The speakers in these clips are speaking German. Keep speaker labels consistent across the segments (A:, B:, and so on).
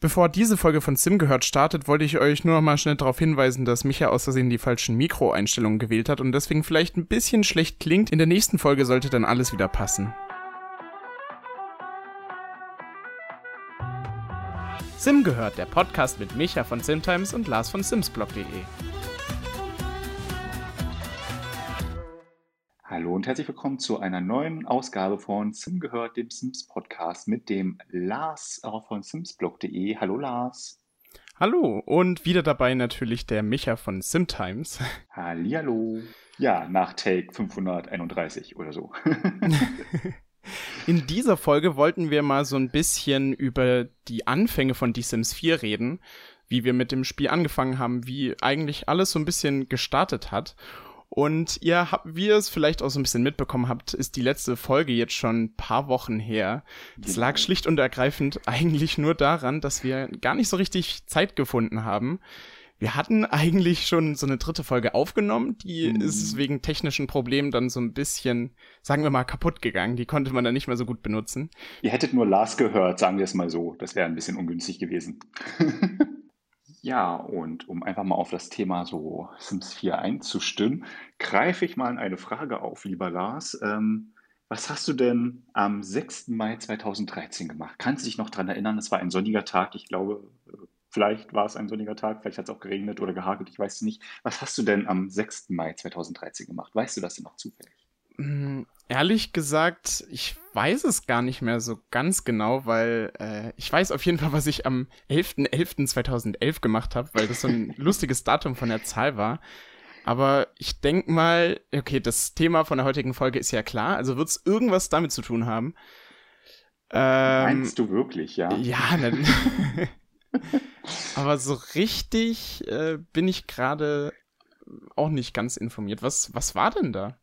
A: Bevor diese Folge von Sim gehört startet, wollte ich euch nur noch mal schnell darauf hinweisen, dass Micha aus Versehen die falschen Mikroeinstellungen gewählt hat und deswegen vielleicht ein bisschen schlecht klingt. In der nächsten Folge sollte dann alles wieder passen. Sim gehört, der Podcast mit Micha von Simtimes und Lars von Simsblog.de.
B: Hallo und herzlich willkommen zu einer neuen Ausgabe von Sim gehört, dem Sims Podcast mit dem Lars von simsblog.de. Hallo Lars.
A: Hallo und wieder dabei natürlich der Micha von Simtimes.
B: Hallihallo. Ja, nach Take 531 oder so.
A: In dieser Folge wollten wir mal so ein bisschen über die Anfänge von The Sims 4 reden, wie wir mit dem Spiel angefangen haben, wie eigentlich alles so ein bisschen gestartet hat. Und ihr habt, wie ihr es vielleicht auch so ein bisschen mitbekommen habt, ist die letzte Folge jetzt schon ein paar Wochen her. Das lag genau. schlicht und ergreifend eigentlich nur daran, dass wir gar nicht so richtig Zeit gefunden haben. Wir hatten eigentlich schon so eine dritte Folge aufgenommen, die mhm. ist wegen technischen Problemen dann so ein bisschen, sagen wir mal, kaputt gegangen. Die konnte man dann nicht mehr so gut benutzen.
B: Ihr hättet nur Lars gehört, sagen wir es mal so. Das wäre ein bisschen ungünstig gewesen. Ja, und um einfach mal auf das Thema so Sims 4 einzustimmen, greife ich mal eine Frage auf, lieber Lars. Ähm, was hast du denn am 6. Mai 2013 gemacht? Kannst du dich noch daran erinnern? Es war ein sonniger Tag. Ich glaube, vielleicht war es ein sonniger Tag, vielleicht hat es auch geregnet oder gehagelt, ich weiß es nicht. Was hast du denn am 6. Mai 2013 gemacht? Weißt du das denn noch zufällig?
A: Hm, ehrlich gesagt, ich weiß es gar nicht mehr so ganz genau, weil äh, ich weiß auf jeden Fall, was ich am 11.11.2011 gemacht habe, weil das so ein lustiges Datum von der Zahl war. Aber ich denk mal, okay, das Thema von der heutigen Folge ist ja klar, also wird es irgendwas damit zu tun haben.
B: Ähm, Meinst du wirklich, ja?
A: Ja, ne, aber so richtig äh, bin ich gerade auch nicht ganz informiert. Was, was war denn da?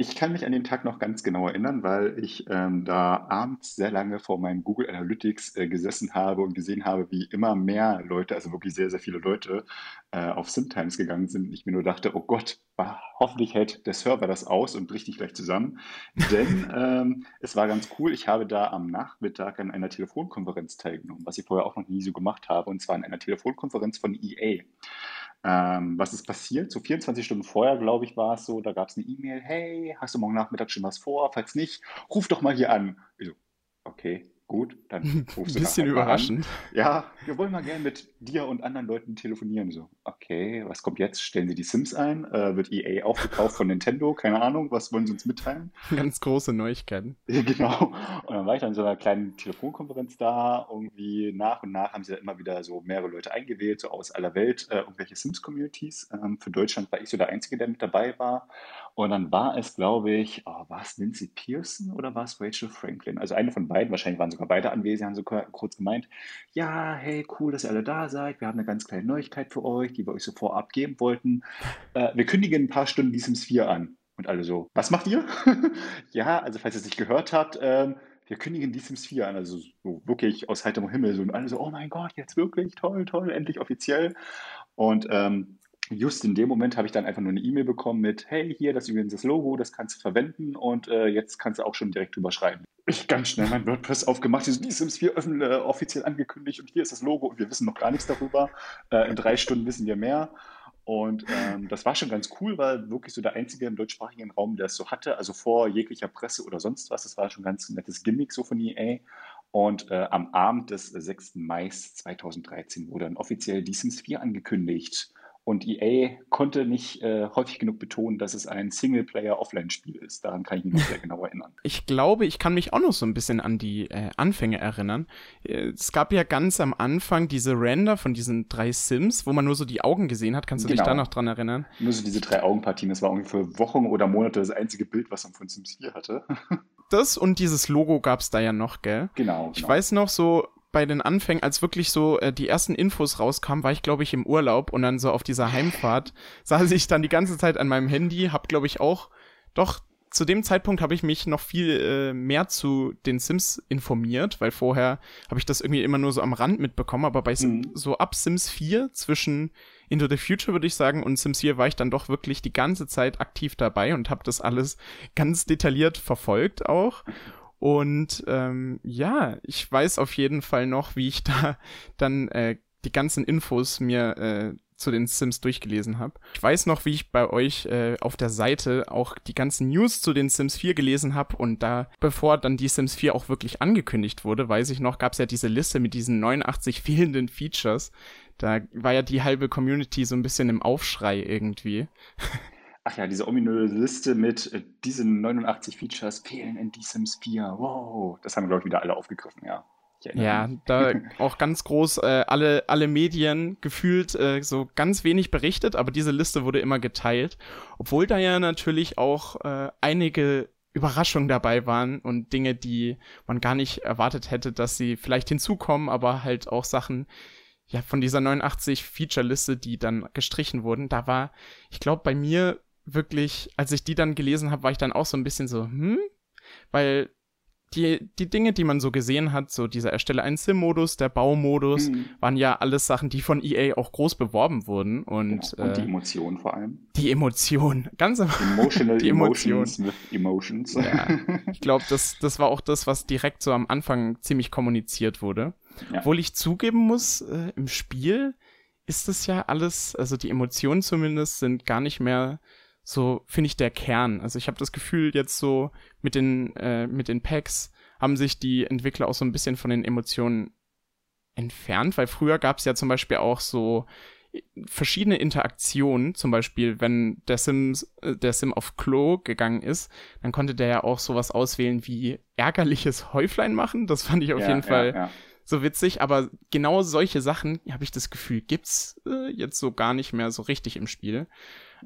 B: Ich kann mich an den Tag noch ganz genau erinnern, weil ich ähm, da abends sehr lange vor meinem Google Analytics äh, gesessen habe und gesehen habe, wie immer mehr Leute, also wirklich sehr, sehr viele Leute, äh, auf SimTimes gegangen sind. Und ich mir nur dachte, oh Gott, hoffentlich hält der Server das aus und bricht nicht gleich zusammen. Denn ähm, es war ganz cool, ich habe da am Nachmittag an einer Telefonkonferenz teilgenommen, was ich vorher auch noch nie so gemacht habe, und zwar an einer Telefonkonferenz von EA. Ähm, was ist passiert? So 24 Stunden vorher, glaube ich, war es so, da gab es eine E-Mail, hey, hast du morgen Nachmittag schon was vor? Falls nicht, ruf doch mal hier an. Ich so, okay, Gut, dann
A: rufst du Ein bisschen überraschend.
B: An. Ja, wir wollen mal gerne mit dir und anderen Leuten telefonieren. So, okay, was kommt jetzt? Stellen Sie die Sims ein? Äh, wird EA aufgekauft von Nintendo? Keine Ahnung, was wollen Sie uns mitteilen?
A: Ganz große Neuigkeiten.
B: Genau. Und dann war ich dann in so einer kleinen Telefonkonferenz da. Irgendwie nach und nach haben sie da immer wieder so mehrere Leute eingewählt, so aus aller Welt, äh, irgendwelche Sims-Communities. Ähm, für Deutschland war ich so der Einzige, der mit dabei war. Und dann war es, glaube ich, oh, war es Nancy Pearson oder war es Rachel Franklin? Also eine von beiden, wahrscheinlich waren sogar beide anwesend, haben so kurz gemeint, ja, hey, cool, dass ihr alle da seid. Wir haben eine ganz kleine Neuigkeit für euch, die wir euch so vorab geben wollten. Äh, wir kündigen ein paar Stunden die Sims 4 an. Und alle so, was macht ihr? ja, also falls ihr es nicht gehört habt, ähm, wir kündigen die Sims 4 an, also so wirklich aus heiterem Himmel. So, und alle so, oh mein Gott, jetzt wirklich, toll, toll, endlich offiziell. Und ähm, just in dem Moment habe ich dann einfach nur eine E-Mail bekommen mit, hey, hier, das ist übrigens das Logo, das kannst du verwenden und äh, jetzt kannst du auch schon direkt drüber schreiben. Ich ganz schnell mein WordPress aufgemacht, die Sims 4 öffnen, äh, offiziell angekündigt und hier ist das Logo und wir wissen noch gar nichts darüber. Äh, in drei Stunden wissen wir mehr. Und ähm, das war schon ganz cool, weil wirklich so der einzige im deutschsprachigen Raum, der es so hatte, also vor jeglicher Presse oder sonst was. Das war schon ein ganz nettes Gimmick so von EA. Und äh, am Abend des 6. Mai 2013 wurde dann offiziell die Sims 4 angekündigt. Und EA konnte nicht äh, häufig genug betonen, dass es ein Singleplayer-Offline-Spiel ist. Daran kann ich mich noch sehr genau erinnern.
A: Ich glaube, ich kann mich auch noch so ein bisschen an die äh, Anfänge erinnern. Äh, es gab ja ganz am Anfang diese Render von diesen drei Sims, wo man nur so die Augen gesehen hat. Kannst du genau. dich da noch dran erinnern?
B: Nur so diese drei Augenpartien. Das war irgendwie für Wochen oder Monate das einzige Bild, was man von Sims 4 hatte.
A: das und dieses Logo gab es da ja noch, gell?
B: Genau.
A: Ich genau. weiß noch so, bei den Anfängen, als wirklich so äh, die ersten Infos rauskamen, war ich, glaube ich, im Urlaub und dann so auf dieser Heimfahrt saß ich dann die ganze Zeit an meinem Handy, hab, glaube ich, auch, doch, zu dem Zeitpunkt habe ich mich noch viel äh, mehr zu den Sims informiert, weil vorher habe ich das irgendwie immer nur so am Rand mitbekommen, aber bei mhm. so ab Sims 4 zwischen Into the Future würde ich sagen und Sims 4 war ich dann doch wirklich die ganze Zeit aktiv dabei und habe das alles ganz detailliert verfolgt auch Und ähm, ja, ich weiß auf jeden Fall noch, wie ich da dann äh, die ganzen Infos mir äh, zu den Sims durchgelesen habe. Ich weiß noch, wie ich bei euch äh, auf der Seite auch die ganzen News zu den Sims 4 gelesen habe und da, bevor dann die Sims 4 auch wirklich angekündigt wurde, weiß ich noch, gab es ja diese Liste mit diesen 89 fehlenden Features. Da war ja die halbe Community so ein bisschen im Aufschrei irgendwie.
B: Ach ja, diese ominöse Liste mit äh, diesen 89 Features fehlen in die Sims 4. Wow, das haben, glaube ich, wieder alle aufgegriffen, ja.
A: Ja, da auch ganz groß äh, alle, alle Medien gefühlt äh, so ganz wenig berichtet, aber diese Liste wurde immer geteilt. Obwohl da ja natürlich auch äh, einige Überraschungen dabei waren und Dinge, die man gar nicht erwartet hätte, dass sie vielleicht hinzukommen, aber halt auch Sachen, ja, von dieser 89 Feature-Liste, die dann gestrichen wurden, da war, ich glaube, bei mir wirklich, als ich die dann gelesen habe, war ich dann auch so ein bisschen so, hm? Weil die, die Dinge, die man so gesehen hat, so dieser Erstelle einen Sim-Modus, der Baumodus, mhm. waren ja alles Sachen, die von EA auch groß beworben wurden. Und,
B: genau. und die äh, Emotionen vor allem.
A: Die Emotion, ganz
B: Emotional die Emotion. Emotions with Emotions.
A: Ja. Ich glaube, das, das war auch das, was direkt so am Anfang ziemlich kommuniziert wurde. Ja. Obwohl ich zugeben muss, äh, im Spiel ist das ja alles, also die Emotionen zumindest sind gar nicht mehr so, finde ich, der Kern. Also ich habe das Gefühl, jetzt so mit den, äh, mit den Packs haben sich die Entwickler auch so ein bisschen von den Emotionen entfernt, weil früher gab es ja zum Beispiel auch so äh, verschiedene Interaktionen, zum Beispiel, wenn der Sim, äh, der Sim auf Klo gegangen ist, dann konnte der ja auch sowas auswählen wie ärgerliches Häuflein machen. Das fand ich auf ja, jeden Fall ja, ja. so witzig, aber genau solche Sachen, habe ich das Gefühl, gibt's äh, jetzt so gar nicht mehr so richtig im Spiel.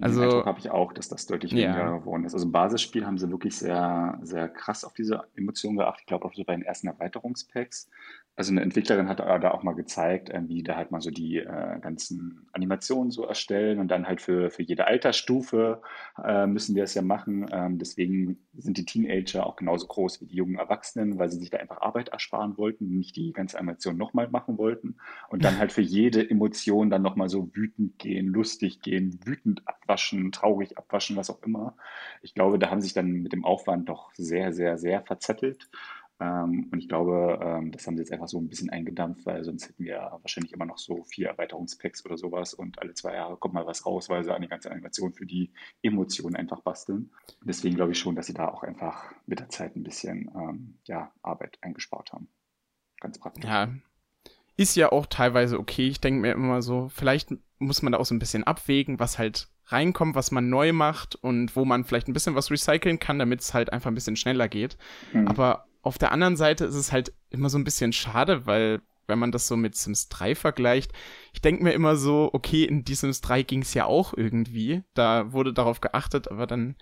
B: Also habe ich auch, dass das deutlich weniger ja. geworden ist. Also im Basisspiel haben sie wirklich sehr, sehr krass auf diese Emotionen geachtet. Ich glaube auch so bei den ersten Erweiterungspacks also eine Entwicklerin hat da auch mal gezeigt, äh, wie da halt mal so die äh, ganzen Animationen so erstellen und dann halt für, für jede Altersstufe äh, müssen wir es ja machen. Ähm, deswegen sind die Teenager auch genauso groß wie die jungen Erwachsenen, weil sie sich da einfach Arbeit ersparen wollten, nicht die ganze Animation nochmal machen wollten und dann halt für jede Emotion dann nochmal so wütend gehen, lustig gehen, wütend abwaschen, traurig abwaschen, was auch immer. Ich glaube, da haben sich dann mit dem Aufwand doch sehr, sehr, sehr verzettelt. Ähm, und ich glaube, ähm, das haben sie jetzt einfach so ein bisschen eingedampft, weil sonst hätten wir wahrscheinlich immer noch so vier Erweiterungspacks oder sowas und alle zwei Jahre kommt mal was raus, weil sie eine ganze Animation für die Emotionen einfach basteln. Deswegen glaube ich schon, dass sie da auch einfach mit der Zeit ein bisschen ähm, ja, Arbeit eingespart haben. Ganz praktisch.
A: Ja, ist ja auch teilweise okay. Ich denke mir immer so, vielleicht muss man da auch so ein bisschen abwägen, was halt reinkommt, was man neu macht und wo man vielleicht ein bisschen was recyceln kann, damit es halt einfach ein bisschen schneller geht. Mhm. Aber auf der anderen Seite ist es halt immer so ein bisschen schade, weil wenn man das so mit Sims 3 vergleicht, ich denke mir immer so, okay, in die Sims 3 ging es ja auch irgendwie. Da wurde darauf geachtet, aber dann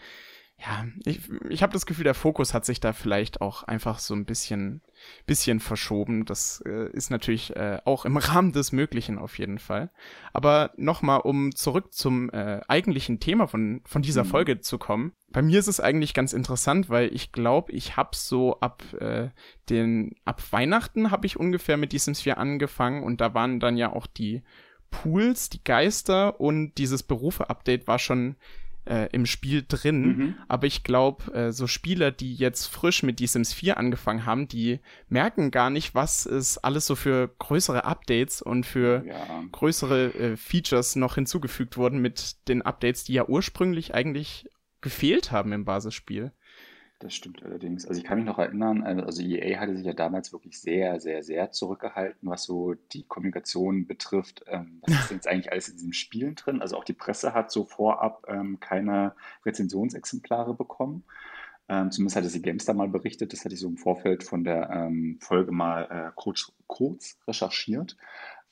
A: ja, ich, ich habe das Gefühl, der Fokus hat sich da vielleicht auch einfach so ein bisschen, bisschen verschoben. Das äh, ist natürlich äh, auch im Rahmen des Möglichen auf jeden Fall. Aber nochmal, um zurück zum äh, eigentlichen Thema von, von dieser mhm. Folge zu kommen. Bei mir ist es eigentlich ganz interessant, weil ich glaube, ich habe so ab äh, den, ab Weihnachten habe ich ungefähr mit die Sims 4 angefangen und da waren dann ja auch die Pools, die Geister und dieses Berufe-Update war schon äh, im Spiel drin. Mhm. Aber ich glaube, äh, so Spieler, die jetzt frisch mit die Sims 4 angefangen haben, die merken gar nicht, was es alles so für größere Updates und für ja. größere äh, Features noch hinzugefügt wurden mit den Updates, die ja ursprünglich eigentlich gefehlt haben im Basisspiel.
B: Das stimmt allerdings. Also ich kann mich noch erinnern, äh, also EA hatte sich ja damals wirklich sehr, sehr, sehr zurückgehalten, was so die Kommunikation betrifft. Ähm, was ist denn jetzt eigentlich alles in diesen Spielen drin? Also auch die Presse hat so vorab ähm, keine Rezensionsexemplare bekommen. Ähm, zumindest hatte sie GameStar mal berichtet, das hatte ich so im Vorfeld von der ähm, Folge mal äh, kurz, kurz recherchiert.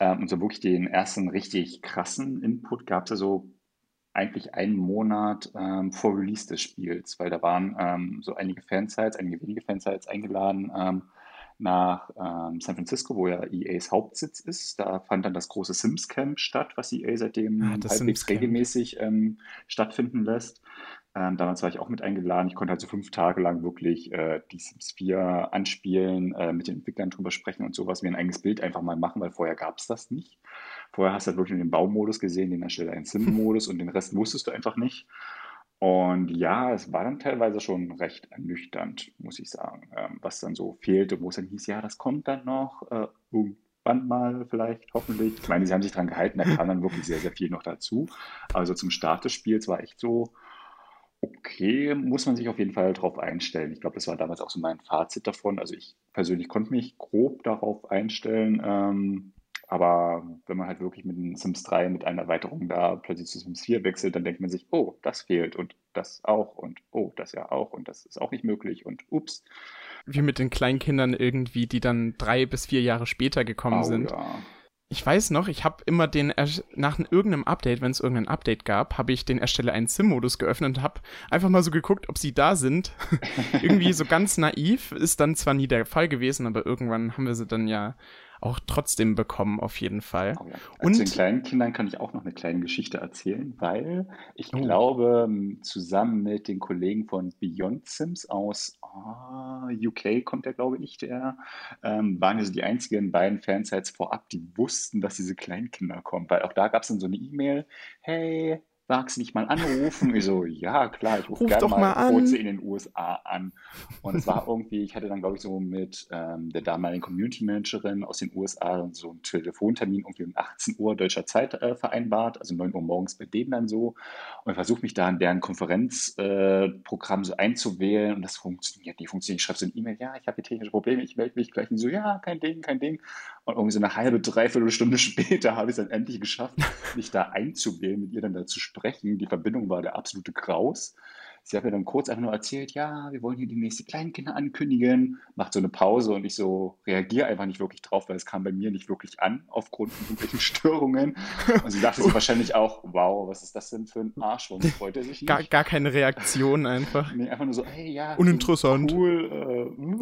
B: Ähm, und so wirklich den ersten richtig krassen Input gab es ja so eigentlich einen Monat ähm, vor Release des Spiels, weil da waren ähm, so einige Fansites, einige wenige Fansites eingeladen ähm, nach ähm, San Francisco, wo ja EAs Hauptsitz ist. Da fand dann das große Sims Camp statt, was EA seitdem ah, halbwegs regelmäßig ähm, stattfinden lässt. Ähm, damals war ich auch mit eingeladen. Ich konnte also fünf Tage lang wirklich äh, die Sims 4 anspielen, äh, mit den Entwicklern drüber sprechen und sowas, wie ein eigenes Bild einfach mal machen, weil vorher gab es das nicht. Vorher hast du halt wirklich den Baumodus gesehen, den erstelle einen Sim-Modus und den Rest wusstest du einfach nicht. Und ja, es war dann teilweise schon recht ernüchternd, muss ich sagen, ähm, was dann so fehlte, wo es dann hieß, ja, das kommt dann noch äh, irgendwann mal vielleicht, hoffentlich. Ich meine, sie haben sich dran gehalten, da kam dann wirklich sehr, sehr viel noch dazu. Also zum Start des Spiels war echt so, okay, muss man sich auf jeden Fall darauf einstellen. Ich glaube, das war damals auch so mein Fazit davon. Also ich persönlich konnte mich grob darauf einstellen. Ähm, aber wenn man halt wirklich mit dem Sims 3 mit einer Erweiterung da plötzlich zu Sims 4 wechselt, dann denkt man sich, oh, das fehlt und das auch und oh, das ja auch und das ist auch nicht möglich und ups.
A: Wie mit den Kleinkindern irgendwie, die dann drei bis vier Jahre später gekommen oh, sind. Ja. Ich weiß noch, ich habe immer den, nach irgendeinem Update, wenn es irgendein Update gab, habe ich den Erstelle einen Sim-Modus geöffnet und habe einfach mal so geguckt, ob sie da sind. Irgendwie so ganz naiv, ist dann zwar nie der Fall gewesen, aber irgendwann haben wir sie dann ja auch trotzdem bekommen, auf jeden Fall.
B: Oh ja. Und zu den kleinen Kindern kann ich auch noch eine kleine Geschichte erzählen, weil ich oh. glaube, zusammen mit den Kollegen von Beyond Sims aus oh, UK kommt der, glaube ich, der, ähm, waren also die einzigen beiden Fansites vorab, die wussten, dass diese Kleinkinder kommen. Weil auch da gab es dann so eine E-Mail, hey, magst du nicht mal anrufen? Ich so, ja, klar, ich rufe gerne mal, mal kurz in den USA an. Und es war irgendwie, ich hatte dann, glaube ich, so mit ähm, der damaligen Community Managerin aus den USA so einen Telefontermin irgendwie um 18 Uhr deutscher Zeit äh, vereinbart, also 9 Uhr morgens bei denen dann so. Und versuche mich da in deren Konferenzprogramm äh, so einzuwählen und das funktioniert nicht. Funktioniert. Ich schreibe so eine E-Mail, ja, ich habe hier technische Probleme, ich melde mich gleich. Und so, ja, kein Ding, kein Ding. Und irgendwie so eine halbe, dreiviertel Stunde später habe ich es dann endlich geschafft, mich da einzuwählen, mit ihr dann da zu sprechen. Die Verbindung war der absolute Graus. Sie hat mir dann kurz einfach nur erzählt, ja, wir wollen hier die nächste Kleinkinder ankündigen, macht so eine Pause und ich so reagiere einfach nicht wirklich drauf, weil es kam bei mir nicht wirklich an aufgrund von irgendwelchen Störungen. Und sie dachte sich wahrscheinlich auch, wow, was ist das denn für ein Arsch? Warum freut er sich nicht?
A: Gar, gar keine Reaktion einfach.
B: Nee, einfach nur so, hey, ja.
A: Uninteressant.
B: Cool. Äh, uh.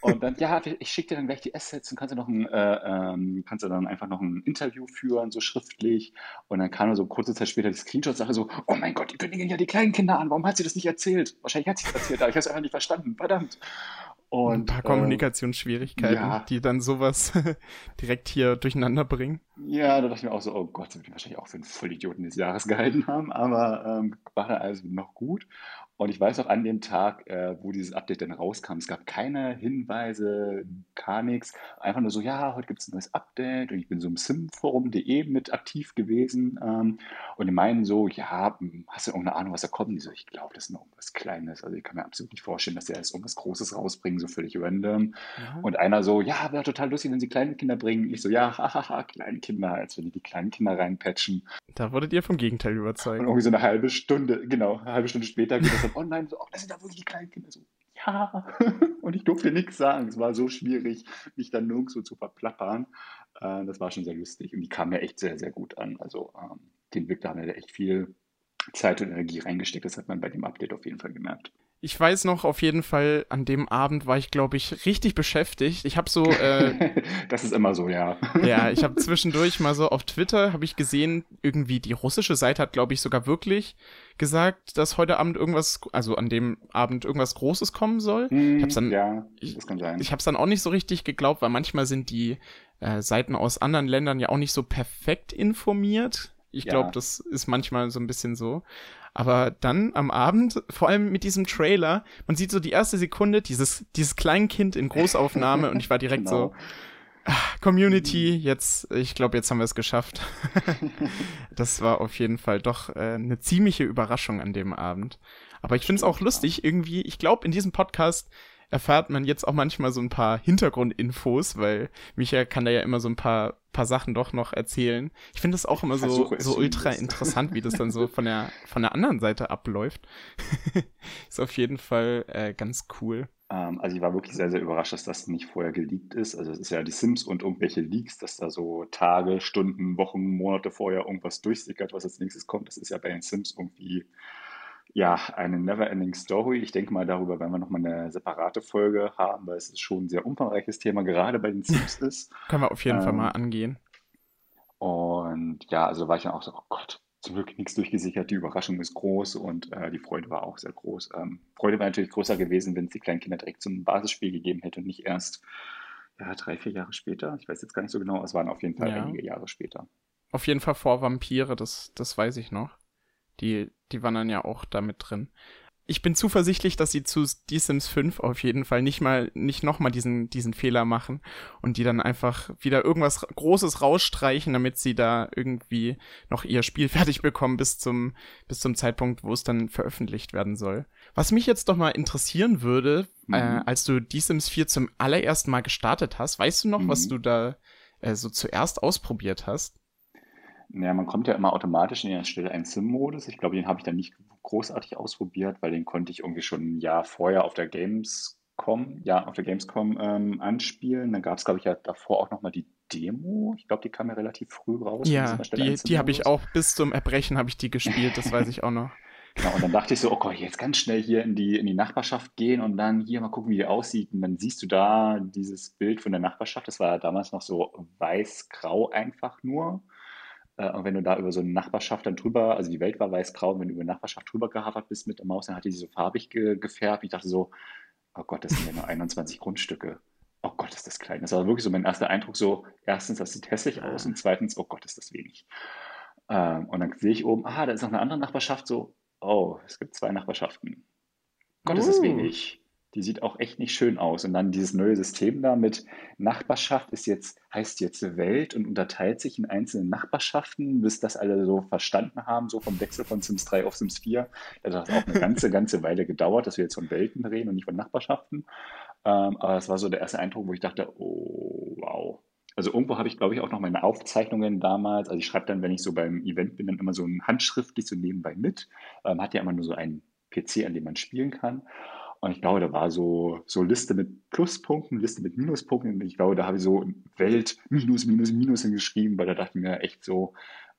B: und dann, ja, ich schicke dir dann gleich die Assets und kannst du noch ein, äh, ähm, kannst du dann einfach noch ein Interview führen, so schriftlich. Und dann kam so kurze Zeit später die Screenshots-Sache so, oh mein Gott, die kündigen ja die Kleinkinder an, warum hat sie das nicht erzählt? Wahrscheinlich hat sie es erzählt, aber ich habe es einfach nicht verstanden. Verdammt.
A: Und, ein paar äh, Kommunikationsschwierigkeiten, ja. die dann sowas direkt hier durcheinander bringen.
B: Ja, da dachte ich mir auch so, oh Gott, sind wir wahrscheinlich auch für einen Vollidioten des Jahres gehalten haben, aber ähm, war dann alles noch gut. Und ich weiß auch an dem Tag, äh, wo dieses Update dann rauskam, es gab keine Hinweise, gar nichts. Einfach nur so, ja, heute gibt es ein neues Update und ich bin so im simforum.de mit aktiv gewesen. Ähm, und die meinen so, ja, hm, hast du irgendeine Ahnung, was da kommt? Und ich so, ich glaube, das ist noch irgendwas Kleines. Also ich kann mir absolut nicht vorstellen, dass sie jetzt irgendwas Großes rausbringen, so völlig random. Ja. Und einer so, ja, wäre total lustig, wenn sie kleine Kinder bringen. Ich so, ja, hahaha, kleine Kinder, als wenn die die kleinen Kinder reinpatchen.
A: Da wurdet ihr vom Gegenteil überzeugt.
B: Und irgendwie so eine halbe Stunde, genau, eine halbe Stunde später geht das dann online, so, oh, das sind da wirklich die kleinen Kinder. So, ja. Und ich durfte nichts sagen. Es war so schwierig, mich dann nirgendwo zu verplappern. Äh, das war schon sehr lustig. Und die kam mir echt sehr, sehr gut an. Also ähm, den Entwickler haben ja echt viel Zeit und Energie reingesteckt. Das hat man bei dem Update auf jeden Fall gemerkt.
A: Ich weiß noch auf jeden Fall, an dem Abend war ich, glaube ich, richtig beschäftigt. Ich habe so. Äh,
B: das ist immer so, ja.
A: ja, ich habe zwischendurch mal so auf Twitter habe ich gesehen, irgendwie die russische Seite hat, glaube ich, sogar wirklich gesagt, dass heute Abend irgendwas, also an dem Abend irgendwas Großes kommen soll.
B: Hm, ich hab's dann, ja, das kann sein.
A: Ich, ich habe es dann auch nicht so richtig geglaubt, weil manchmal sind die äh, Seiten aus anderen Ländern ja auch nicht so perfekt informiert. Ich glaube, ja. das ist manchmal so ein bisschen so. Aber dann am Abend, vor allem mit diesem Trailer, man sieht so die erste Sekunde, dieses, dieses Kleinkind in Großaufnahme und ich war direkt genau. so, ach, Community, jetzt, ich glaube, jetzt haben wir es geschafft. das war auf jeden Fall doch äh, eine ziemliche Überraschung an dem Abend. Aber ich finde es auch lustig, irgendwie, ich glaube, in diesem Podcast erfährt man jetzt auch manchmal so ein paar Hintergrundinfos, weil Michael kann da ja immer so ein paar, paar Sachen doch noch erzählen. Ich finde das auch immer so, so ultra interessant, wie das dann so von der, von der anderen Seite abläuft. ist auf jeden Fall äh, ganz cool.
B: Ähm, also ich war wirklich sehr, sehr überrascht, dass das nicht vorher geleakt ist. Also es ist ja die Sims und irgendwelche Leaks, dass da so Tage, Stunden, Wochen, Monate vorher irgendwas durchsickert, was als nächstes kommt. Das ist ja bei den Sims irgendwie ja, eine Neverending Story. Ich denke mal, darüber werden wir nochmal eine separate Folge haben, weil es ist schon ein sehr umfangreiches Thema, gerade bei den Sims ist.
A: Können wir auf jeden ähm, Fall mal angehen.
B: Und ja, also war ich dann auch so, oh Gott, zum Glück nichts durchgesichert. Die Überraschung ist groß und äh, die Freude war auch sehr groß. Ähm, Freude wäre natürlich größer gewesen, wenn es die kleinen Kinder direkt zum Basisspiel gegeben hätte und nicht erst ja, drei, vier Jahre später. Ich weiß jetzt gar nicht so genau, es waren auf jeden Fall ja. einige Jahre später.
A: Auf jeden Fall vor Vampire, das, das weiß ich noch. Die, die waren dann ja auch damit drin ich bin zuversichtlich, dass sie zu Die Sims 5 auf jeden Fall nicht mal, nicht nochmal diesen, diesen Fehler machen und die dann einfach wieder irgendwas Großes rausstreichen, damit sie da irgendwie noch ihr Spiel fertig bekommen bis zum, bis zum Zeitpunkt, wo es dann veröffentlicht werden soll. Was mich jetzt doch mal interessieren würde, äh, mhm. äh, als du Die Sims 4 zum allerersten Mal gestartet hast, weißt du noch, mhm. was du da äh, so zuerst ausprobiert hast?
B: Ja, man kommt ja immer automatisch in den Stelle einen Sim-Modus. Ich glaube, den habe ich dann nicht großartig ausprobiert, weil den konnte ich irgendwie schon ein Jahr vorher auf der Gamescom, ja, auf der Gamescom ähm, anspielen. Dann gab es, glaube ich, ja davor auch nochmal die Demo. Ich glaube, die kam ja relativ früh raus.
A: Ja, die, die habe ich auch bis zum Erbrechen habe ich die gespielt, das weiß ich auch noch.
B: Genau, und dann dachte ich so, oh Gott, jetzt ganz schnell hier in die, in die Nachbarschaft gehen und dann hier mal gucken, wie die aussieht. Und dann siehst du da dieses Bild von der Nachbarschaft. Das war ja damals noch so weiß-grau einfach nur. Äh, und wenn du da über so eine Nachbarschaft dann drüber, also die Welt war weiß-grau, wenn du über Nachbarschaft drüber gehavert bist mit der Maus, dann hat die so farbig ge gefärbt. Ich dachte so, oh Gott, das sind ja nur 21 Grundstücke. Oh Gott, ist das klein. Das war wirklich so mein erster Eindruck, so erstens, das sieht hässlich aus und zweitens, oh Gott, ist das wenig. Ähm, und dann sehe ich oben, ah, da ist noch eine andere Nachbarschaft, so, oh, es gibt zwei Nachbarschaften. Gott, ist das uh. wenig die sieht auch echt nicht schön aus. Und dann dieses neue System da mit Nachbarschaft ist jetzt, heißt jetzt Welt und unterteilt sich in einzelne Nachbarschaften, bis das alle so verstanden haben, so vom Wechsel von Sims 3 auf Sims 4. Das hat auch eine ganze, ganze Weile gedauert, dass wir jetzt von Welten reden und nicht von Nachbarschaften. Ähm, aber es war so der erste Eindruck, wo ich dachte, oh, wow. Also irgendwo habe ich, glaube ich, auch noch meine Aufzeichnungen damals. Also ich schreibe dann, wenn ich so beim Event bin, dann immer so ein handschriftlich so nebenbei mit. Ähm, hat ja immer nur so einen PC, an dem man spielen kann. Und ich glaube, da war so, so Liste mit Pluspunkten, Liste mit Minuspunkten. Ich glaube, da habe ich so Welt Minus, Minus, Minus hingeschrieben, weil da dachte ich mir echt so,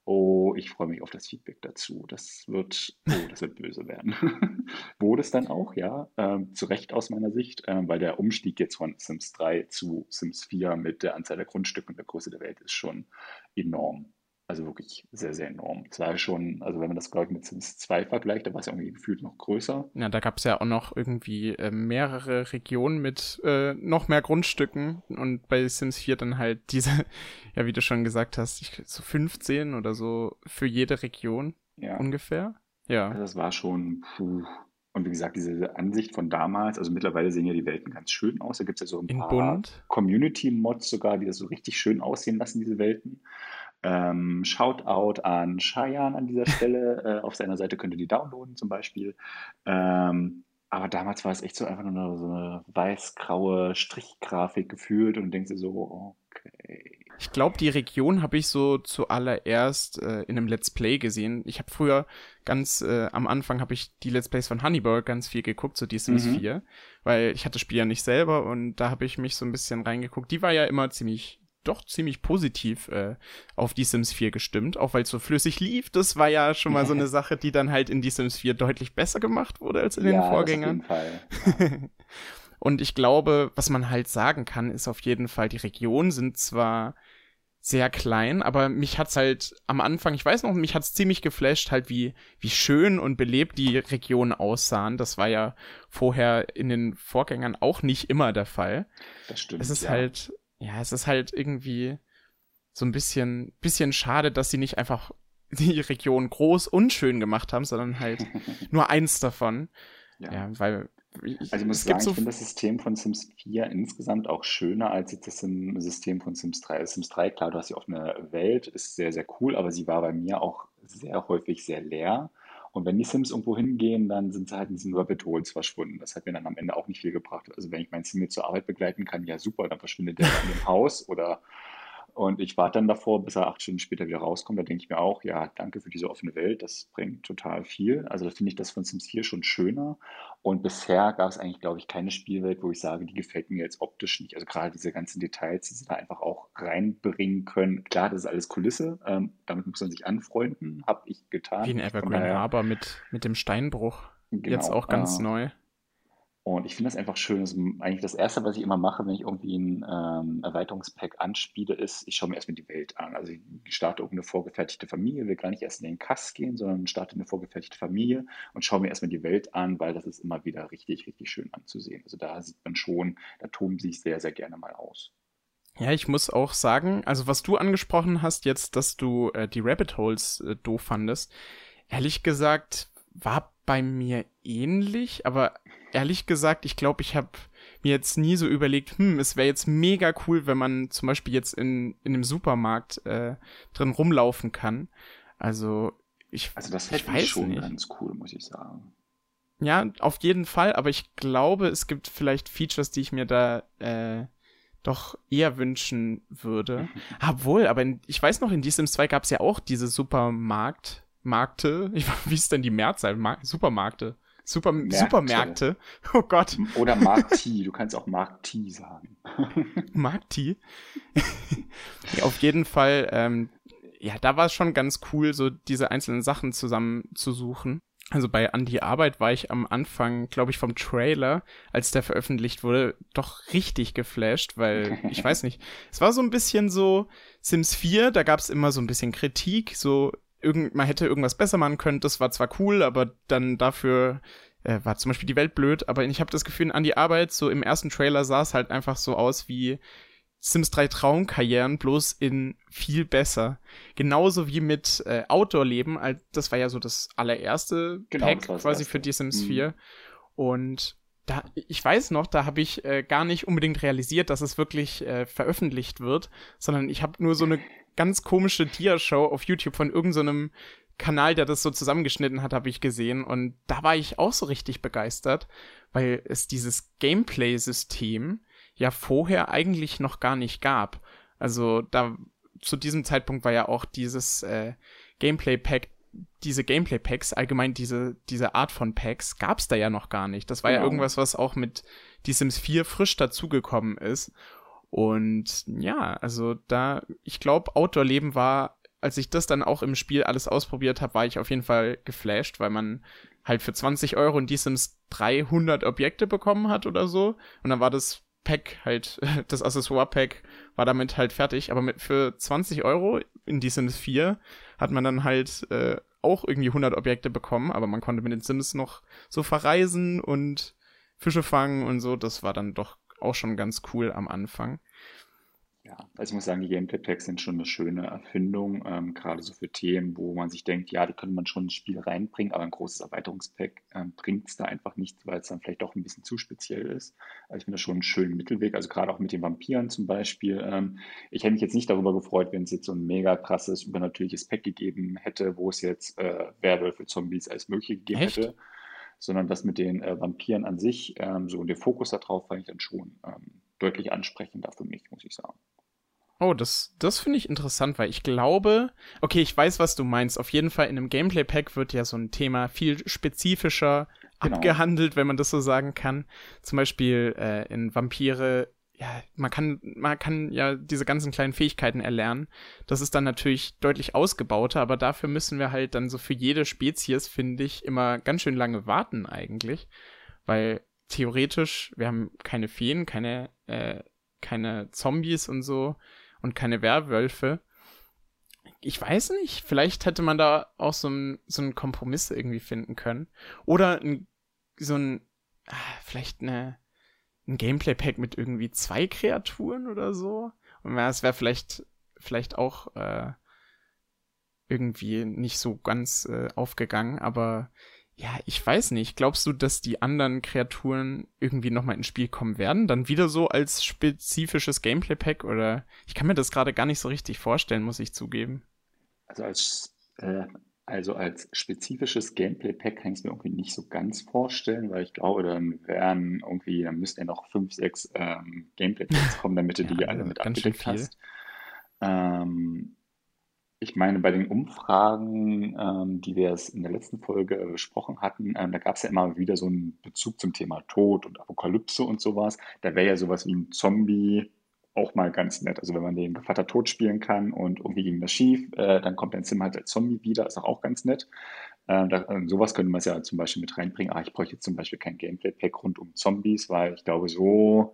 B: oh, ich freue mich auf das Feedback dazu. Das wird, oh, das wird böse werden. Wurde es dann auch, ja, ähm, zu Recht aus meiner Sicht, ähm, weil der Umstieg jetzt von Sims 3 zu Sims 4 mit der Anzahl der Grundstücke und der Größe der Welt ist schon enorm. Also wirklich sehr, sehr enorm. Es war schon, also wenn man das, glaube ich, mit Sims 2 vergleicht, da war es ja irgendwie gefühlt noch größer.
A: Ja, da gab es ja auch noch irgendwie äh, mehrere Regionen mit äh, noch mehr Grundstücken und bei Sims 4 dann halt diese, ja, wie du schon gesagt hast, ich, so 15 oder so für jede Region ja. ungefähr. Ja.
B: Also das war schon, puh. Und wie gesagt, diese Ansicht von damals, also mittlerweile sehen ja die Welten ganz schön aus. Da gibt es ja so ein
A: In
B: paar Community-Mods sogar, die das so richtig schön aussehen lassen, diese Welten. Ähm, Shoutout an Cheyenne an dieser Stelle. äh, auf seiner Seite könnt ihr die downloaden zum Beispiel. Ähm, aber damals war es echt so einfach nur so eine weiß-graue Strichgrafik gefühlt und denkst dir so, okay.
A: Ich glaube, die Region habe ich so zuallererst äh, in einem Let's Play gesehen. Ich habe früher ganz äh, am Anfang habe ich die Let's Plays von Honeybird ganz viel geguckt, so die Sims mhm. 4, weil ich hatte das Spiel ja nicht selber und da habe ich mich so ein bisschen reingeguckt. Die war ja immer ziemlich doch ziemlich positiv äh, auf die Sims 4 gestimmt, auch weil es so flüssig lief. Das war ja schon mal so eine Sache, die dann halt in die Sims 4 deutlich besser gemacht wurde als in ja, den Vorgängern. auf jeden Fall. Und ich glaube, was man halt sagen kann, ist auf jeden Fall, die Regionen sind zwar sehr klein, aber mich hat's halt am Anfang, ich weiß noch, mich hat's ziemlich geflasht, halt wie, wie schön und belebt die Regionen aussahen. Das war ja vorher in den Vorgängern auch nicht immer der Fall.
B: Das stimmt.
A: Es ist ja. halt ja, es ist halt irgendwie so ein bisschen, bisschen schade, dass sie nicht einfach die Region groß und schön gemacht haben, sondern halt nur eins davon. Ja, ja weil
B: ich, also ich muss sagen, so ich finde das System von Sims 4 insgesamt auch schöner als jetzt das System von Sims 3. Also Sims 3, klar, du hast auch eine Welt, ist sehr, sehr cool, aber sie war bei mir auch sehr häufig sehr leer. Und wenn die Sims irgendwo hingehen, dann sind sie halt in diesen Rabbit Holes verschwunden. Das hat mir dann am Ende auch nicht viel gebracht. Also wenn ich meinen Sim zur Arbeit begleiten kann, ja super, dann verschwindet der in dem Haus oder und ich warte dann davor, bis er acht Stunden später wieder rauskommt. Da denke ich mir auch, ja, danke für diese offene Welt. Das bringt total viel. Also da finde ich das von Sims 4 schon schöner. Und bisher gab es eigentlich, glaube ich, keine Spielwelt, wo ich sage, die gefällt mir jetzt optisch nicht. Also gerade diese ganzen Details, die sie da einfach auch reinbringen können. Klar, das ist alles Kulisse. Ähm, damit muss man sich anfreunden. Habe ich getan.
A: Wie ein Evergreen Harbor mit, mit dem Steinbruch. Genau, jetzt auch ganz äh, neu.
B: Und ich finde das einfach schön. Das ist eigentlich das Erste, was ich immer mache, wenn ich irgendwie ein ähm, Erweiterungspack anspiele, ist, ich schaue mir erstmal die Welt an. Also ich starte irgendeine vorgefertigte Familie, will gar nicht erst in den Kass gehen, sondern starte eine vorgefertigte Familie und schaue mir erstmal die Welt an, weil das ist immer wieder richtig, richtig schön anzusehen. Also da sieht man schon, da toben sich sehr, sehr gerne mal aus.
A: Ja, ich muss auch sagen, also was du angesprochen hast jetzt, dass du äh, die Rabbit Holes äh, doof fandest, ehrlich gesagt, war bei mir ähnlich, aber ehrlich gesagt, ich glaube, ich habe mir jetzt nie so überlegt, hm, es wäre jetzt mega cool, wenn man zum Beispiel jetzt in, in einem Supermarkt äh, drin rumlaufen kann. Also ich
B: Also das hätte ich, ich schon nicht. ganz cool, muss ich sagen.
A: Ja, auf jeden Fall, aber ich glaube, es gibt vielleicht Features, die ich mir da äh, doch eher wünschen würde. Obwohl, aber in, ich weiß noch, in D-Sims 2 gab es ja auch diese Supermarkt, Markte, ich, wie ist denn die Mehrzahl? Mar Supermarkte. Super, Märkte. Supermärkte. Oh Gott.
B: Oder Markti, du kannst auch Markti sagen.
A: Markti? ja, auf jeden Fall, ähm, ja, da war es schon ganz cool, so diese einzelnen Sachen zusammenzusuchen. Also bei An die Arbeit war ich am Anfang, glaube ich, vom Trailer, als der veröffentlicht wurde, doch richtig geflasht, weil ich weiß nicht, es war so ein bisschen so Sims 4, da gab es immer so ein bisschen Kritik, so irgend, man hätte irgendwas besser machen können, das war zwar cool, aber dann dafür äh, war zum Beispiel die Welt blöd, aber ich habe das Gefühl, an die Arbeit, so im ersten Trailer sah es halt einfach so aus wie Sims 3 Traumkarrieren, bloß in viel besser. Genauso wie mit äh, Outdoor-Leben, das war ja so das allererste genau, Pack das quasi für die Sims mhm. 4. Und da, ich weiß noch, da habe ich äh, gar nicht unbedingt realisiert, dass es wirklich äh, veröffentlicht wird, sondern ich habe nur so eine ganz komische Dia-Show auf YouTube von irgendeinem so Kanal, der das so zusammengeschnitten hat, habe ich gesehen. Und da war ich auch so richtig begeistert, weil es dieses Gameplay-System ja vorher eigentlich noch gar nicht gab. Also da zu diesem Zeitpunkt war ja auch dieses äh, Gameplay-Pack, diese Gameplay-Packs, allgemein diese, diese Art von Packs, gab's da ja noch gar nicht. Das war genau. ja irgendwas, was auch mit die Sims 4 frisch dazugekommen ist. Und ja, also da, ich glaube, Outdoor-Leben war, als ich das dann auch im Spiel alles ausprobiert habe, war ich auf jeden Fall geflasht, weil man halt für 20 Euro in die Sims 300 Objekte bekommen hat oder so. Und dann war das Pack halt, das Accessoire-Pack war damit halt fertig. Aber mit, für 20 Euro in die Sims 4 hat man dann halt äh, auch irgendwie 100 Objekte bekommen, aber man konnte mit den Sims noch so verreisen und Fische fangen und so. Das war dann doch auch schon ganz cool am Anfang.
B: Ja, also ich muss sagen, die Gameplay-Packs sind schon eine schöne Erfindung, ähm, gerade so für Themen, wo man sich denkt, ja, die könnte man schon ins Spiel reinbringen, aber ein großes Erweiterungspack ähm, bringt es da einfach nichts, weil es dann vielleicht doch ein bisschen zu speziell ist. Also ich finde das schon einen schönen Mittelweg, also gerade auch mit den Vampiren zum Beispiel. Ähm, ich hätte mich jetzt nicht darüber gefreut, wenn es jetzt so ein mega krasses, übernatürliches Pack gegeben hätte, wo es jetzt äh, Werwölfe, Zombies als mögliche gegeben Echt? hätte sondern das mit den äh, Vampiren an sich, ähm, so der Fokus darauf fand ich dann schon ähm, deutlich ansprechender für mich, muss ich sagen.
A: Oh, das, das finde ich interessant, weil ich glaube, okay, ich weiß, was du meinst. Auf jeden Fall in einem Gameplay-Pack wird ja so ein Thema viel spezifischer genau. abgehandelt, wenn man das so sagen kann. Zum Beispiel äh, in Vampire, ja, man kann, man kann ja diese ganzen kleinen Fähigkeiten erlernen. Das ist dann natürlich deutlich ausgebauter, aber dafür müssen wir halt dann so für jede Spezies, finde ich, immer ganz schön lange warten eigentlich. Weil theoretisch, wir haben keine Feen, keine, äh, keine Zombies und so und keine Werwölfe. Ich weiß nicht, vielleicht hätte man da auch so, ein, so einen Kompromiss irgendwie finden können. Oder ein, so ein, ah, vielleicht eine, ein Gameplay-Pack mit irgendwie zwei Kreaturen oder so. Und es wäre vielleicht, vielleicht auch äh, irgendwie nicht so ganz äh, aufgegangen, aber ja, ich weiß nicht. Glaubst du, dass die anderen Kreaturen irgendwie nochmal ins Spiel kommen werden? Dann wieder so als spezifisches Gameplay-Pack? Oder ich kann mir das gerade gar nicht so richtig vorstellen, muss ich zugeben.
B: Also als, äh, also als spezifisches Gameplay-Pack kann ich es mir irgendwie nicht so ganz vorstellen, weil ich glaube, dann wären irgendwie, dann müssten ja noch fünf, sechs ähm, Gameplay-Packs kommen, damit du ja, die alle mit abgedeckt hast. Ähm, ich meine, bei den Umfragen, ähm, die wir es in der letzten Folge besprochen hatten, ähm, da gab es ja immer wieder so einen Bezug zum Thema Tod und Apokalypse und sowas. Da wäre ja sowas wie ein Zombie auch mal ganz nett. Also wenn man den Gevatter tot spielen kann und irgendwie ging das schief, äh, dann kommt dein Sim halt als Zombie wieder, ist auch, auch ganz nett. Äh, da, äh, sowas könnte man ja zum Beispiel mit reinbringen. Ah, ich bräuchte zum Beispiel kein Gameplay-Pack rund um Zombies, weil ich glaube, so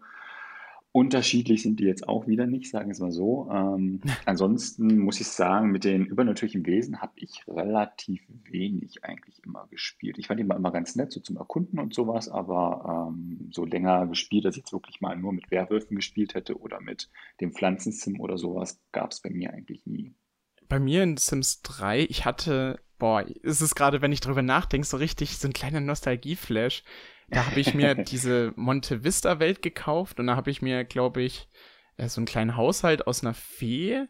B: Unterschiedlich sind die jetzt auch wieder nicht, sagen wir es mal so. Ähm, ansonsten muss ich sagen, mit den übernatürlichen Wesen habe ich relativ wenig eigentlich immer gespielt. Ich fand die immer, immer ganz nett, so zum Erkunden und sowas, aber ähm, so länger gespielt, dass ich jetzt wirklich mal nur mit Werwölfen gespielt hätte oder mit dem Pflanzensim oder sowas, gab es bei mir eigentlich nie.
A: Bei mir in Sims 3, ich hatte boah, ist es gerade, wenn ich drüber nachdenke, so richtig so ein kleiner Nostalgie-Flash. Da habe ich mir diese Monte Vista Welt gekauft und da habe ich mir, glaube ich, äh, so einen kleinen Haushalt aus einer Fee,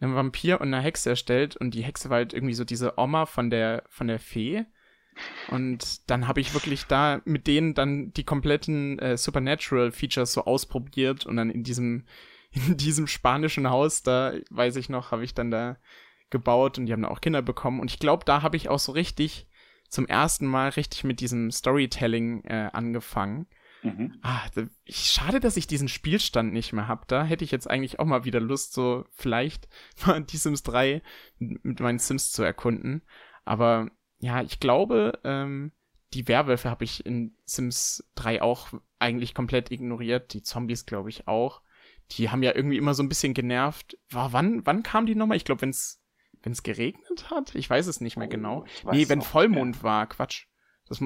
A: einem Vampir und einer Hexe erstellt und die Hexe war halt irgendwie so diese Oma von der von der Fee. Und dann habe ich wirklich da mit denen dann die kompletten äh, Supernatural Features so ausprobiert und dann in diesem in diesem spanischen Haus da weiß ich noch, habe ich dann da gebaut und die haben da auch Kinder bekommen und ich glaube, da habe ich auch so richtig zum ersten Mal richtig mit diesem Storytelling äh, angefangen. Mhm. Ah, ich, schade, dass ich diesen Spielstand nicht mehr habe. Da hätte ich jetzt eigentlich auch mal wieder Lust, so vielleicht mal die Sims 3 mit meinen Sims zu erkunden. Aber ja, ich glaube, ähm, die Werwölfe habe ich in Sims 3 auch eigentlich komplett ignoriert. Die Zombies, glaube ich, auch. Die haben ja irgendwie immer so ein bisschen genervt. War, wann, wann kam die nochmal? Ich glaube, wenn es wenn es geregnet hat? Ich weiß es nicht mehr oh, genau. Nee, wenn Vollmond war, Quatsch. Das,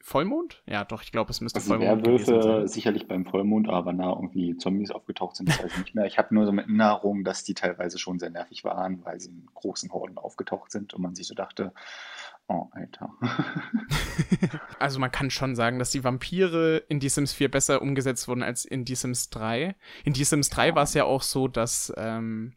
A: Vollmond? Ja, doch, ich glaube, es müsste
B: also Vollmond Werwölfe sein. sicherlich beim Vollmond, aber na irgendwie Zombies aufgetaucht sind, das weiß ich nicht mehr. Ich habe nur so mit Erinnerung, dass die teilweise schon sehr nervig waren, weil sie in großen Horden aufgetaucht sind und man sich so dachte, oh, Alter.
A: also man kann schon sagen, dass die Vampire in Die Sims 4 besser umgesetzt wurden als in Die Sims 3. In Die Sims 3 war es ja auch so, dass ähm,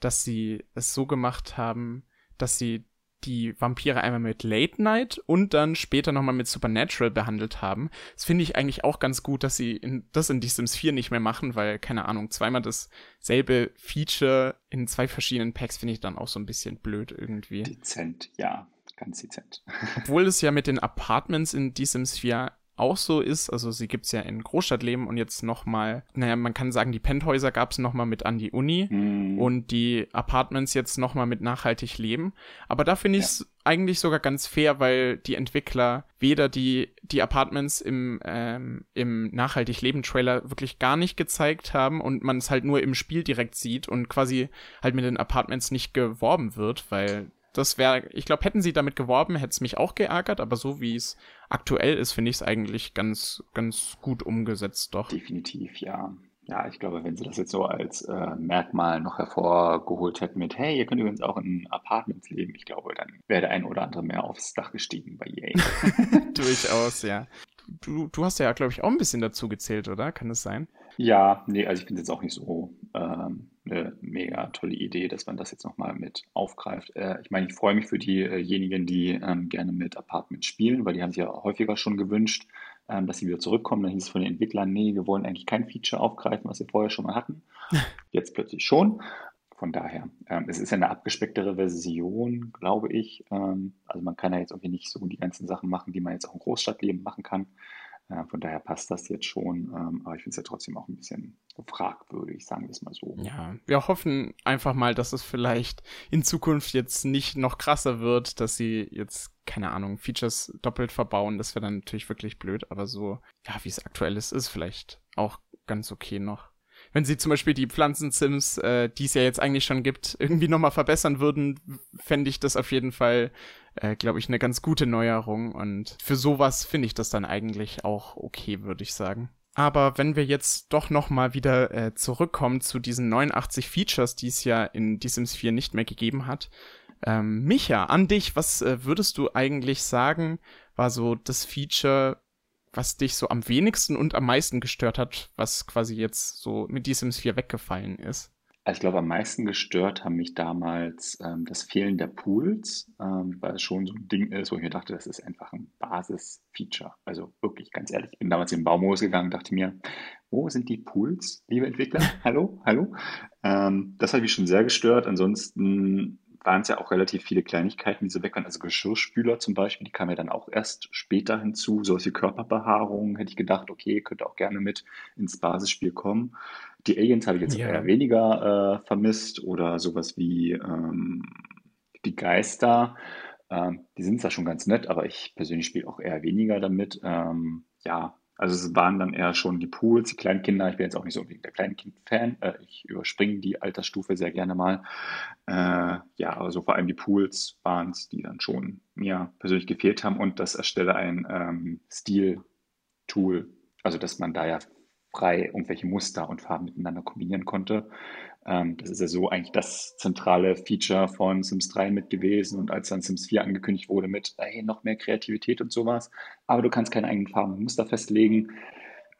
A: dass sie es so gemacht haben, dass sie die Vampire einmal mit Late Night und dann später nochmal mit Supernatural behandelt haben. Das finde ich eigentlich auch ganz gut, dass sie in, das in die Sims 4 nicht mehr machen, weil, keine Ahnung, zweimal dasselbe Feature in zwei verschiedenen Packs finde ich dann auch so ein bisschen blöd irgendwie.
B: Dezent, ja, ganz dezent.
A: Obwohl es ja mit den Apartments in die Sims 4 auch so ist. Also sie gibt's ja in Großstadtleben und jetzt nochmal, naja, man kann sagen, die Penthäuser gab's nochmal mit an die Uni mhm. und die Apartments jetzt nochmal mit nachhaltig leben. Aber da finde ich es ja. eigentlich sogar ganz fair, weil die Entwickler weder die, die Apartments im, ähm, im nachhaltig leben Trailer wirklich gar nicht gezeigt haben und man es halt nur im Spiel direkt sieht und quasi halt mit den Apartments nicht geworben wird, weil das wäre, ich glaube, hätten sie damit geworben, hätte es mich auch geärgert, aber so wie es aktuell ist, finde ich es eigentlich ganz, ganz gut umgesetzt, doch.
B: Definitiv, ja. Ja, ich glaube, wenn sie das jetzt so als äh, Merkmal noch hervorgeholt hätten mit, hey, ihr könnt übrigens auch in Apartments leben, ich glaube, dann wäre der ein oder andere mehr aufs Dach gestiegen bei Yay.
A: Durchaus, ja. Du, du hast ja, glaube ich, auch ein bisschen dazu gezählt, oder? Kann das sein?
B: Ja, nee, also ich finde es jetzt auch nicht so ähm, eine mega tolle Idee, dass man das jetzt nochmal mit aufgreift. Äh, ich meine, ich freue mich für diejenigen, die ähm, gerne mit Apartments spielen, weil die haben sich ja häufiger schon gewünscht, ähm, dass sie wieder zurückkommen. Dann hieß es von den Entwicklern, nee, wir wollen eigentlich kein Feature aufgreifen, was wir vorher schon mal hatten. Jetzt plötzlich schon. Von daher, ähm, es ist ja eine abgespecktere Version, glaube ich. Ähm, also man kann ja jetzt irgendwie nicht so die ganzen Sachen machen, die man jetzt auch im Großstadtleben machen kann. Ja, von daher passt das jetzt schon, ähm, aber ich finde es ja trotzdem auch ein bisschen fragwürdig, sagen wir es mal so.
A: Ja, wir hoffen einfach mal, dass es vielleicht in Zukunft jetzt nicht noch krasser wird, dass sie jetzt, keine Ahnung, Features doppelt verbauen. Das wäre dann natürlich wirklich blöd, aber so, ja, wie es aktuell ist, ist vielleicht auch ganz okay noch wenn sie zum Beispiel die Pflanzensims, äh, die es ja jetzt eigentlich schon gibt, irgendwie nochmal verbessern würden, fände ich das auf jeden Fall, äh, glaube ich, eine ganz gute Neuerung. Und für sowas finde ich das dann eigentlich auch okay, würde ich sagen. Aber wenn wir jetzt doch noch mal wieder äh, zurückkommen zu diesen 89 Features, die es ja in The Sims 4 nicht mehr gegeben hat, ähm, Micha, an dich, was äh, würdest du eigentlich sagen, war so das Feature, was dich so am wenigsten und am meisten gestört hat, was quasi jetzt so mit The Sims 4 weggefallen ist?
B: Also ich glaube, am meisten gestört haben mich damals ähm, das Fehlen der Pools, ähm, weil es schon so ein Ding ist, wo ich mir dachte, das ist einfach ein Basis-Feature. Also wirklich, ganz ehrlich, ich bin damals in den Baumhaus gegangen und dachte mir, wo sind die Pools, liebe Entwickler? Hallo, hallo? Ähm, das hat mich schon sehr gestört. Ansonsten waren es ja auch relativ viele Kleinigkeiten, die so weg waren. Also Geschirrspüler zum Beispiel, die kamen ja dann auch erst später hinzu. Solche Körperbehaarungen hätte ich gedacht, okay, könnte auch gerne mit ins Basisspiel kommen. Die Aliens habe ich jetzt ja. eher weniger äh, vermisst oder sowas wie ähm, die Geister. Ähm, die sind zwar schon ganz nett, aber ich persönlich spiele auch eher weniger damit. Ähm, ja, also es waren dann eher schon die Pools, die Kleinkinder. Ich bin jetzt auch nicht so unbedingt der Kleinkind-Fan. Äh, ich überspringe die Altersstufe sehr gerne mal. Äh, ja, also vor allem die Pools waren es, die dann schon mir persönlich gefehlt haben. Und das erstelle ein ähm, Stil-Tool. Also dass man da ja frei irgendwelche Muster und Farben miteinander kombinieren konnte. Ähm, das ist ja so eigentlich das zentrale Feature von Sims 3 mit gewesen und als dann Sims 4 angekündigt wurde mit, hey, noch mehr Kreativität und sowas, aber du kannst keine eigenen Farben Muster festlegen,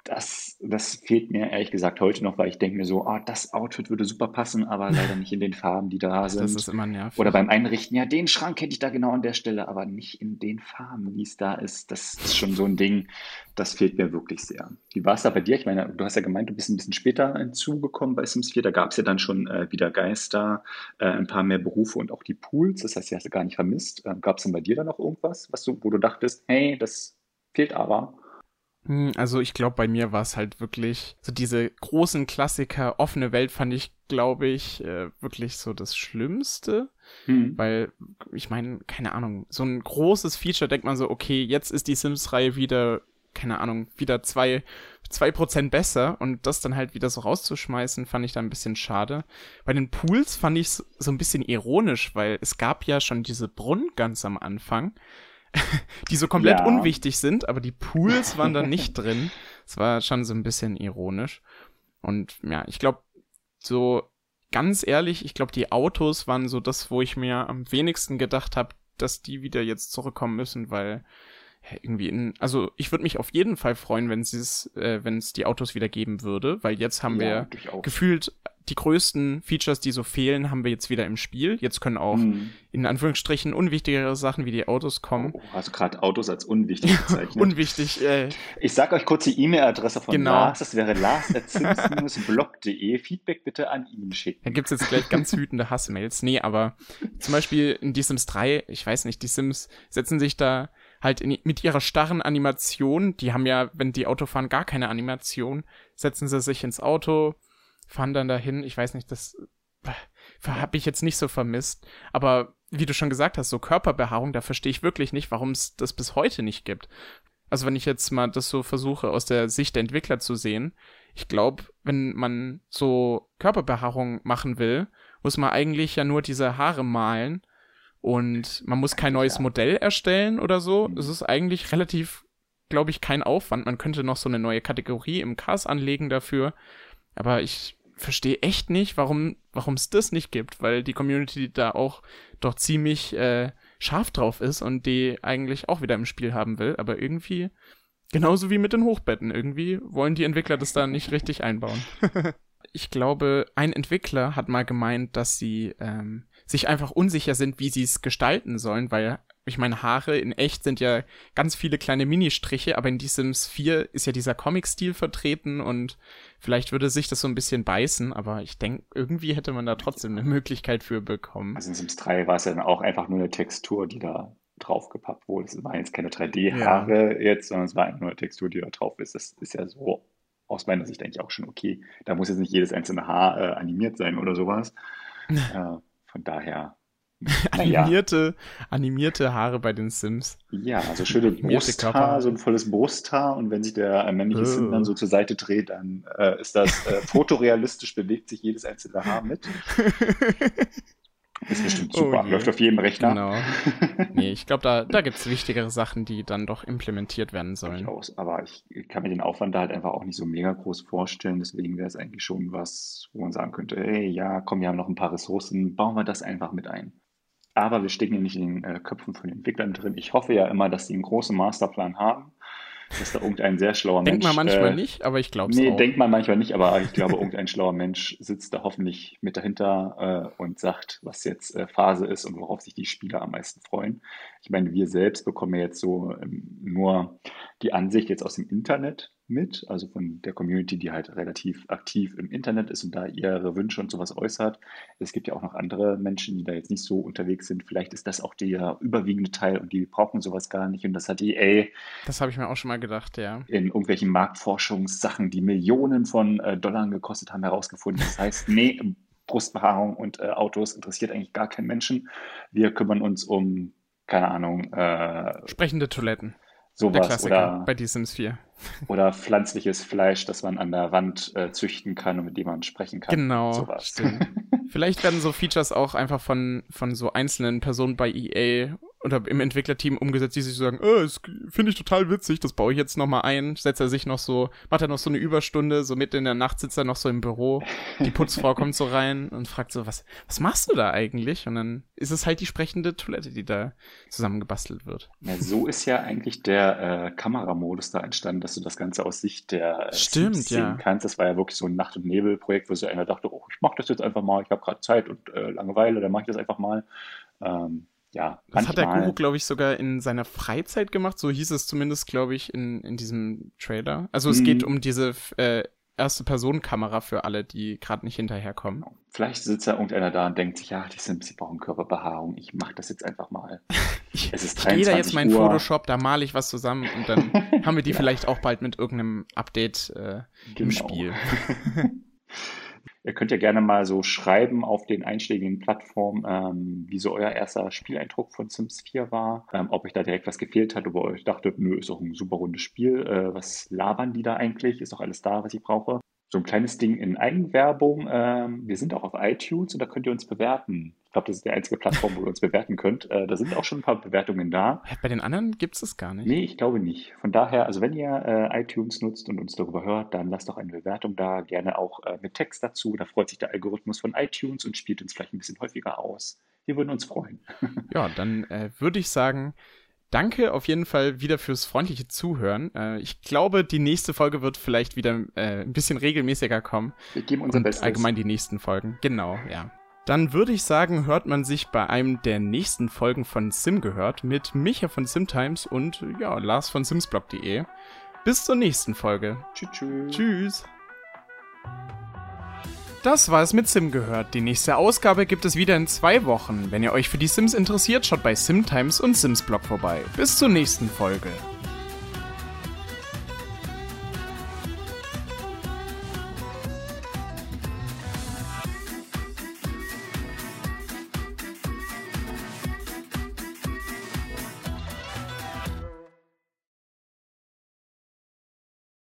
B: das, das fehlt mir ehrlich gesagt heute noch, weil ich denke mir so, oh, das Outfit würde super passen, aber leider nicht in den Farben, die da sind.
A: Das ist immer nervig.
B: Oder beim Einrichten, ja, den Schrank hätte ich da genau an der Stelle, aber nicht in den Farben, wie es da ist. Das ist schon so ein Ding, das fehlt mir wirklich sehr. Wie war es da bei dir? Ich meine, du hast ja gemeint, du bist ein bisschen später hinzugekommen bei Sims 4. Da gab es ja dann schon äh, wieder Geister, äh, ein paar mehr Berufe und auch die Pools. Das heißt, die hast du gar nicht vermisst. Äh, gab es denn bei dir da noch irgendwas, was du, wo du dachtest, hey, das fehlt aber?
A: Hm, also ich glaube, bei mir war es halt wirklich so diese großen Klassiker, offene Welt fand ich, glaube ich, äh, wirklich so das Schlimmste. Hm. Weil, ich meine, keine Ahnung, so ein großes Feature denkt man so, okay, jetzt ist die Sims-Reihe wieder, keine Ahnung, wieder zwei, zwei Prozent besser und das dann halt wieder so rauszuschmeißen, fand ich da ein bisschen schade. Bei den Pools fand ich so ein bisschen ironisch, weil es gab ja schon diese Brunnen ganz am Anfang die so komplett ja. unwichtig sind, aber die Pools waren da nicht drin. Es war schon so ein bisschen ironisch. Und ja, ich glaube, so ganz ehrlich, ich glaube, die Autos waren so das, wo ich mir am wenigsten gedacht habe, dass die wieder jetzt zurückkommen müssen, weil irgendwie in, also ich würde mich auf jeden Fall freuen, wenn es, äh, wenn es die Autos wieder geben würde, weil jetzt haben ja, wir gefühlt die größten Features, die so fehlen, haben wir jetzt wieder im Spiel. Jetzt können auch hm. in Anführungsstrichen unwichtigere Sachen wie die Autos kommen.
B: Oh, hast du gerade Autos als unwichtig bezeichnet?
A: unwichtig. Äh,
B: ich sag euch kurz die E-Mail-Adresse von genau. Lars. Das wäre lars.sims-blog.de. Feedback bitte an ihn schicken.
A: Da gibt's jetzt gleich ganz wütende Hassmails. Nee, aber zum Beispiel in die Sims 3, ich weiß nicht, die Sims setzen sich da halt in, mit ihrer starren Animation, die haben ja, wenn die Auto fahren, gar keine Animation, setzen sie sich ins Auto, fahren dann dahin. Ich weiß nicht, das äh, habe ich jetzt nicht so vermisst. Aber wie du schon gesagt hast, so Körperbehaarung, da verstehe ich wirklich nicht, warum es das bis heute nicht gibt. Also wenn ich jetzt mal das so versuche, aus der Sicht der Entwickler zu sehen, ich glaube, wenn man so Körperbehaarung machen will, muss man eigentlich ja nur diese Haare malen und man muss kein neues Modell erstellen oder so. Mhm. Es ist eigentlich relativ, glaube ich, kein Aufwand. Man könnte noch so eine neue Kategorie im Cars anlegen dafür. Aber ich verstehe echt nicht, warum warum es das nicht gibt, weil die Community da auch doch ziemlich äh, scharf drauf ist und die eigentlich auch wieder im Spiel haben will, aber irgendwie genauso wie mit den Hochbetten, irgendwie wollen die Entwickler das da nicht richtig einbauen. ich glaube, ein Entwickler hat mal gemeint, dass sie ähm, sich einfach unsicher sind, wie sie es gestalten sollen, weil ich meine, Haare in echt sind ja ganz viele kleine Mini-Striche, aber in die Sims 4 ist ja dieser Comic-Stil vertreten und vielleicht würde sich das so ein bisschen beißen, aber ich denke, irgendwie hätte man da trotzdem eine Möglichkeit für bekommen.
B: Also in Sims 3 war es ja dann auch einfach nur eine Textur, die da draufgepappt wurde. Es waren jetzt keine 3D-Haare ja. jetzt, sondern es war einfach nur eine Textur, die da drauf ist. Das ist ja so aus meiner Sicht eigentlich auch schon okay. Da muss jetzt nicht jedes einzelne Haar äh, animiert sein oder sowas. äh, von daher
A: animierte, ja. animierte Haare bei den Sims.
B: Ja, also schöne Brusthaar, so ein volles Brusthaar und wenn sich der äh, männliche oh. Sim dann so zur Seite dreht, dann äh, ist das äh, fotorealistisch, bewegt sich jedes einzelne Haar mit. Ist bestimmt oh super. Oh Läuft auf jedem Rechner. Genau.
A: Nee, ich glaube, da, da gibt es wichtigere Sachen, die dann doch implementiert werden sollen.
B: Ich aber ich kann mir den Aufwand da halt einfach auch nicht so mega groß vorstellen. Deswegen wäre es eigentlich schon was, wo man sagen könnte, hey, ja, komm, wir haben noch ein paar Ressourcen, bauen wir das einfach mit ein. Aber wir stecken ja nicht in den äh, Köpfen von den Entwicklern drin. Ich hoffe ja immer, dass sie einen großen Masterplan haben dass da irgendein sehr schlauer
A: denkt
B: Mensch.
A: Denkt man manchmal äh, nicht, aber ich glaube es
B: Nee, auch. denkt man manchmal nicht, aber ich glaube, irgendein schlauer Mensch sitzt da hoffentlich mit dahinter äh, und sagt, was jetzt äh, Phase ist und worauf sich die Spieler am meisten freuen. Ich meine, wir selbst bekommen ja jetzt so ähm, nur die Ansicht jetzt aus dem Internet mit, also von der Community, die halt relativ aktiv im Internet ist und da ihre Wünsche und sowas äußert. Es gibt ja auch noch andere Menschen, die da jetzt nicht so unterwegs sind. Vielleicht ist das auch der überwiegende Teil und die brauchen sowas gar nicht. Und das hat EA.
A: Das habe ich mir auch schon mal gedacht, ja.
B: In irgendwelchen Marktforschungssachen, die Millionen von äh, Dollar gekostet haben, herausgefunden. Das heißt, nee, Brustbehaarung und äh, Autos interessiert eigentlich gar keinen Menschen. Wir kümmern uns um, keine Ahnung, äh,
A: sprechende Toiletten.
B: Sowas oder
A: bei The Sims 4.
B: Oder pflanzliches Fleisch, das man an der Wand äh, züchten kann und mit dem man sprechen kann.
A: Genau. Sowas. Vielleicht werden so Features auch einfach von, von so einzelnen Personen bei EA oder im Entwicklerteam umgesetzt, die sich so sagen, oh, das finde ich total witzig, das baue ich jetzt nochmal ein, setzt er sich noch so, macht er noch so eine Überstunde, so mitten in der Nacht sitzt er noch so im Büro, die Putzfrau kommt so rein und fragt so, was, was machst du da eigentlich? Und dann ist es halt die sprechende Toilette, die da zusammengebastelt wird.
B: Ja, so ist ja eigentlich der äh, Kameramodus da entstanden, dass du das Ganze aus Sicht der
A: äh, Stimmt, sehen ja.
B: kannst. Das war ja wirklich so ein Nacht- und Nebel-Projekt, wo so einer dachte, oh, ich mache das jetzt einfach mal, ich habe gerade Zeit und äh, Langeweile, dann mache ich das einfach mal. Ähm, ja,
A: das hat der Guru, glaube ich, sogar in seiner Freizeit gemacht. So hieß es zumindest, glaube ich, in, in diesem Trailer. Also es mhm. geht um diese äh, erste Personenkamera für alle, die gerade nicht hinterherkommen.
B: Vielleicht sitzt da irgendeiner da und denkt sich, ja, die Sims, die brauchen Körperbehaarung. Ich mache das jetzt einfach mal.
A: ich, es ist ich gehe da jetzt in Photoshop, da male ich was zusammen und dann haben wir die ja. vielleicht auch bald mit irgendeinem Update äh, genau. im Spiel.
B: Ihr könnt ja gerne mal so schreiben auf den einschlägigen Plattformen, ähm, wie so euer erster Spieleindruck von Sims 4 war, ähm, ob euch da direkt was gefehlt hat, ob ihr euch dachtet, nö, ist doch ein super rundes Spiel, äh, was labern die da eigentlich, ist doch alles da, was ich brauche so ein kleines Ding in Eigenwerbung. Ähm, wir sind auch auf iTunes und da könnt ihr uns bewerten. Ich glaube, das ist die einzige Plattform, wo ihr uns bewerten könnt. Äh, da sind auch schon ein paar Bewertungen da.
A: Bei den anderen gibt es das gar nicht.
B: Nee, ich glaube nicht. Von daher, also wenn ihr äh, iTunes nutzt und uns darüber hört, dann lasst doch eine Bewertung da. Gerne auch äh, mit Text dazu. Da freut sich der Algorithmus von iTunes und spielt uns vielleicht ein bisschen häufiger aus. Wir würden uns freuen.
A: ja, dann äh, würde ich sagen, Danke auf jeden Fall wieder fürs freundliche Zuhören. Äh, ich glaube, die nächste Folge wird vielleicht wieder äh, ein bisschen regelmäßiger kommen.
B: Wir geben unser Bestes.
A: Allgemein die nächsten Folgen. Genau, ja. Dann würde ich sagen, hört man sich bei einem der nächsten Folgen von Sim gehört mit Micha von Simtimes und ja, Lars von simsblog.de. Bis zur nächsten Folge.
B: Tschüss. Tschüss.
A: tschüss. Das war es mit Sim gehört. Die nächste Ausgabe gibt es wieder in zwei Wochen. Wenn ihr euch für die Sims interessiert, schaut bei Simtimes und Simsblog vorbei. Bis zur nächsten Folge.